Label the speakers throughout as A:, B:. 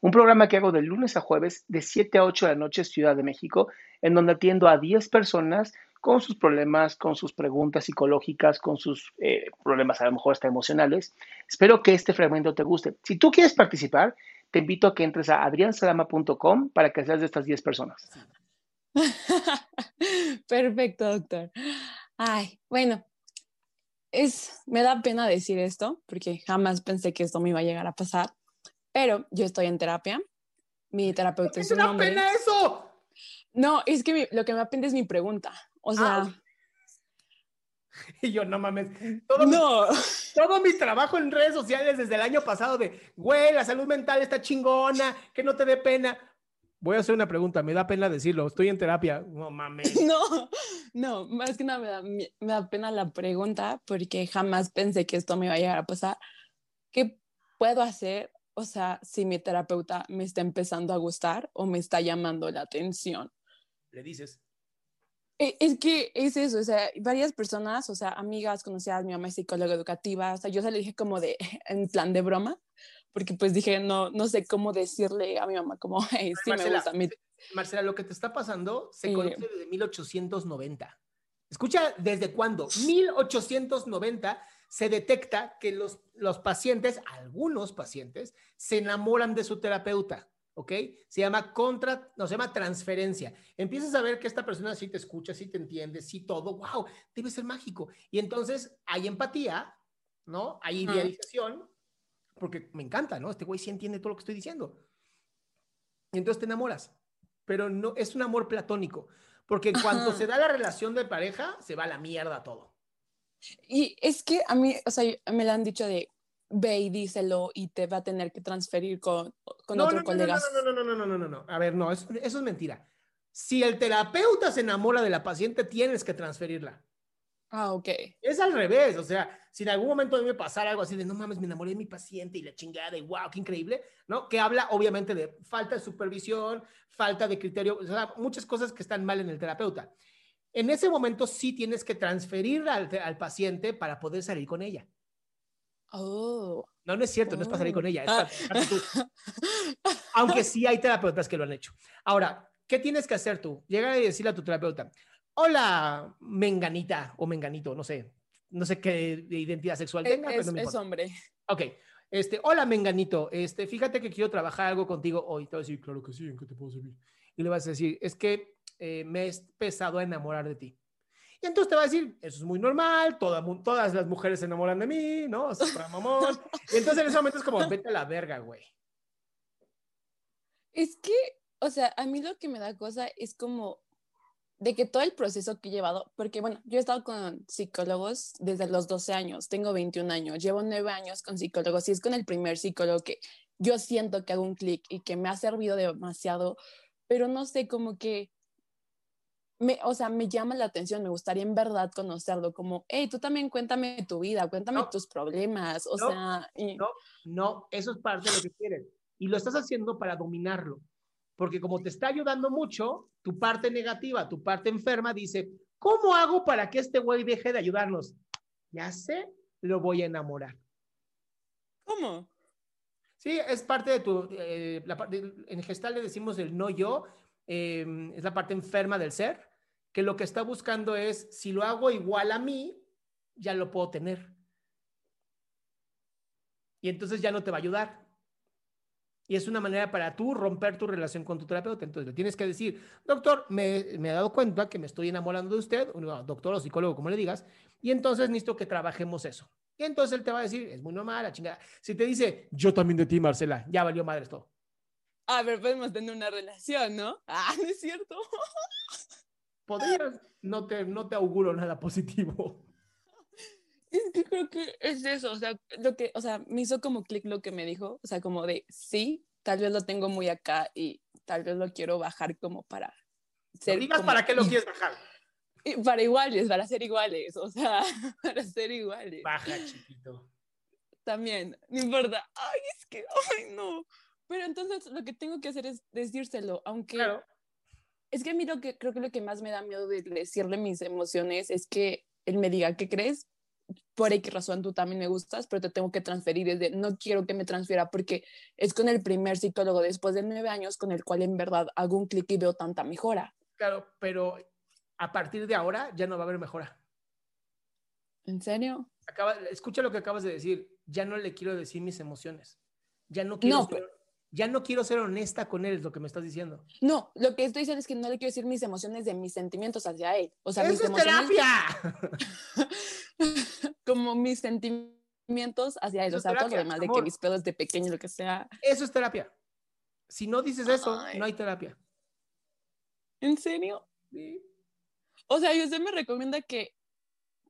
A: un programa que hago de lunes a jueves de 7 a 8 de la noche Ciudad de México, en donde atiendo a 10 personas con sus problemas, con sus preguntas psicológicas, con sus eh, problemas a lo mejor hasta emocionales. Espero que este fragmento te guste. Si tú quieres participar, te invito a que entres a adriansalama.com para que seas de estas 10 personas.
B: Perfecto, doctor. Ay, bueno, es, me da pena decir esto porque jamás pensé que esto me iba a llegar a pasar, pero yo estoy en terapia. Mi terapeuta es un hombre.
A: pena eso!
B: No, es que mi- lo que me da pena es mi pregunta. O sea,
A: Ah. Y yo, no mames, todo, mi,
B: no.
A: todo mi trabajo en redes sociales desde el año pasado de, güey, la salud mental está chingona, que no te dé pena. Voy a hacer una pregunta, me da pena decirlo, estoy en terapia. No mames.
B: No, no, más que nada me da, me da pena la pregunta porque jamás pensé que esto me iba a llegar a pasar. ¿Qué puedo hacer? O sea, si mi terapeuta me está empezando a gustar o me está llamando la atención.
A: Le dices.
B: E- Es que es eso, o sea, varias personas, o sea, amigas conocidas, mi mamá es psicóloga educativa, o sea, yo se le dije como de, en plan de broma, porque pues dije, no, no sé cómo decirle a mi mamá como, hey, sí me
A: Marcela,
B: gusta mi...
A: Marcela, lo que te está pasando se conoce desde 1890. Escucha, ¿desde cuándo? 1890 se detecta que los, los pacientes, algunos pacientes, se enamoran de su terapeuta, ¿ok? Se llama contra, no, se llama transferencia. Empiezas a ver que esta persona sí te escucha, sí te entiende, sí todo, wow, debe ser mágico. Y entonces hay empatía, ¿no? Hay idealización, porque me encanta, ¿no? Este güey sí entiende todo lo que estoy diciendo. Y entonces te enamoras pero no es un amor platónico, porque en cuanto
B: Ajá.
A: se da la relación de pareja, se va a la mierda todo.
B: Y es que a mí, o sea, me la han dicho de ve y díselo y te va a tener que transferir con, con
A: no,
B: otro
A: no,
B: colega.
A: No, no, no, no, no, no, no, no, A ver, no, eso, eso es mentira. Si el terapeuta se enamora de la paciente, tienes que transferirla.
B: Ah, ok.
A: Es al revés, o sea, si en algún momento a mí me pasara algo así de, no mames, me enamoré de mi paciente y la chingada y wow, qué increíble, ¿no? Que habla obviamente de falta de supervisión, falta de criterio, o sea, muchas cosas que están mal en el terapeuta. En ese momento sí tienes que transferir al, al paciente para poder salir con ella.
B: Oh.
A: No, no es cierto, no es para salir con ella, es para
B: Ah.
A: tú. Aunque sí hay terapeutas que lo han hecho. Ahora, ¿qué tienes que hacer tú? Llegar y decirle a tu terapeuta, hola, menganita o menganito, no sé, no sé qué identidad sexual tenga, pero no me
B: es hombre.
A: Ok, este, hola, menganito, este, fíjate que quiero trabajar algo contigo hoy. Te va a decir, claro que sí, ¿en qué te puedo servir? Y le vas a decir, es que eh, me he empezado a enamorar de ti. Y entonces te va a decir, eso es muy normal, toda todas las mujeres se enamoran de mí, ¿no? Es para mamón. Y entonces en ese momento es como, vete a la verga, güey.
B: Es que, o sea, a mí lo que me da cosa es como de que todo el proceso que he llevado, porque bueno, yo he estado con psicólogos desde los 12 años, tengo 21 años, llevo 9 años con psicólogos y es con el primer psicólogo que yo siento que hago un clic y que me ha servido demasiado, pero no sé, como que, me, o sea, me llama la atención, me gustaría en verdad conocerlo, como, hey, tú también cuéntame tu vida, cuéntame
A: No.
B: tus problemas, o
A: No.
B: sea, y-
A: No, no, eso es parte de lo que quieres. Y lo estás haciendo para dominarlo. Porque como te está ayudando mucho, tu parte negativa, tu parte enferma dice, ¿cómo hago para que este güey deje de ayudarnos? Ya sé, lo voy a enamorar.
B: ¿Cómo?
A: Sí, es parte de tu, eh, la parte, en gestal le decimos el no yo, eh, es la parte enferma del ser, que lo que está buscando es, si lo hago igual a mí, ya lo puedo tener. Y entonces ya no te va a ayudar. Y es una manera para tú romper tu relación con tu terapeuta. Entonces le tienes que decir, doctor, me, me he dado cuenta que me estoy enamorando de usted, doctor o psicólogo, como le digas, y entonces necesito que trabajemos eso. Y entonces él te va a decir, es muy normal, la chingada. Si te dice, yo también de ti, Marcela, ya valió madre todo.
B: Ah, pero podemos tener una relación, ¿no? Ah, no es cierto.
A: Podrías, no te, no te auguro nada positivo.
B: Es que creo que es eso, o sea, lo que, o sea, me hizo como clic lo que me dijo, o sea, como de, sí, tal vez lo tengo muy acá y tal vez lo quiero bajar como para
A: ser... No digas para qué lo quieres bajar.
B: Para iguales, para ser iguales, o sea, para ser iguales.
A: Baja, chiquito.
B: También, no importa. Ay, es que, ay, no. Pero entonces lo que tengo que hacer es decírselo, aunque...
A: Claro.
B: Es que a mí lo que creo que lo que más me da miedo de decirle mis emociones es que él me diga, ¿qué crees? Por X razón tú también me gustas, pero te tengo que transferir desde, no quiero que me transfiera porque es con el primer psicólogo después de nueve años con el cual en verdad hago un clic y veo tanta mejora.
A: Claro, pero a partir de ahora ya no va a haber mejora.
B: ¿En serio?
A: Acaba, escucha lo que acabas de decir. Ya no le quiero decir mis emociones. Ya no quiero,
B: No,
A: ya no quiero ser honesta con él, es lo que me estás diciendo.
B: No, lo que estoy diciendo es que no le quiero decir mis emociones de mis sentimientos hacia él. O sea, mis
A: ¡Eso es terapia!
B: como mis sentimientos hacia él.
A: Eso
B: O sea, todo lo
A: terapia,
B: de que mis pedos de pequeño, lo que sea.
A: Eso es terapia. Si no dices eso,
B: Ay.
A: no hay terapia.
B: ¿En serio?
A: Sí.
B: O sea, y usted me recomienda que,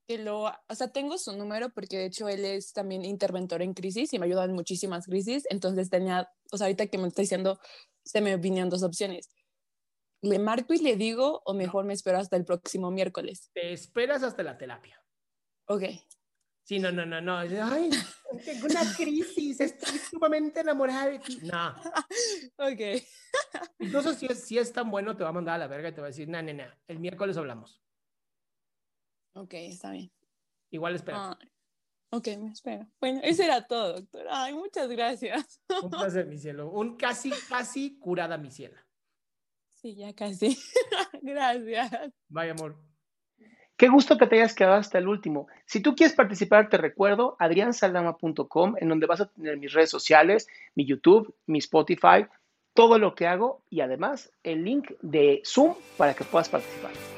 B: que lo, o sea, tengo su número porque de hecho él es también interventor en crisis y me ayuda en muchísimas crisis. Entonces tenía, o sea, ahorita que me está diciendo, se me vinieron dos opciones. ¿Le marco y le digo o mejor me espero hasta el próximo miércoles?
A: Te esperas hasta la terapia.
B: Ok.
A: Sí, no, no, no, no. Ay, tengo una crisis, estoy sumamente enamorada de ti. No.
B: Ok.
A: Incluso si es, si es tan bueno, te va a mandar a la verga y te va a decir, no, no, no, el miércoles hablamos.
B: Ok, está bien.
A: Igual espera.
B: Ay, ok, me espero. Bueno, eso era todo, doctor. Ay, muchas gracias.
A: Un placer, mi cielo. Un casi, casi curada, mi cielo.
B: Sí, ya casi. gracias.
A: Vaya, amor.
C: Qué gusto que te hayas quedado hasta el último. Si tú quieres participar, te recuerdo adriansaldama.com, en donde vas a tener mis redes sociales, mi YouTube, mi Spotify, todo lo que hago y además el link de Zoom para que puedas participar.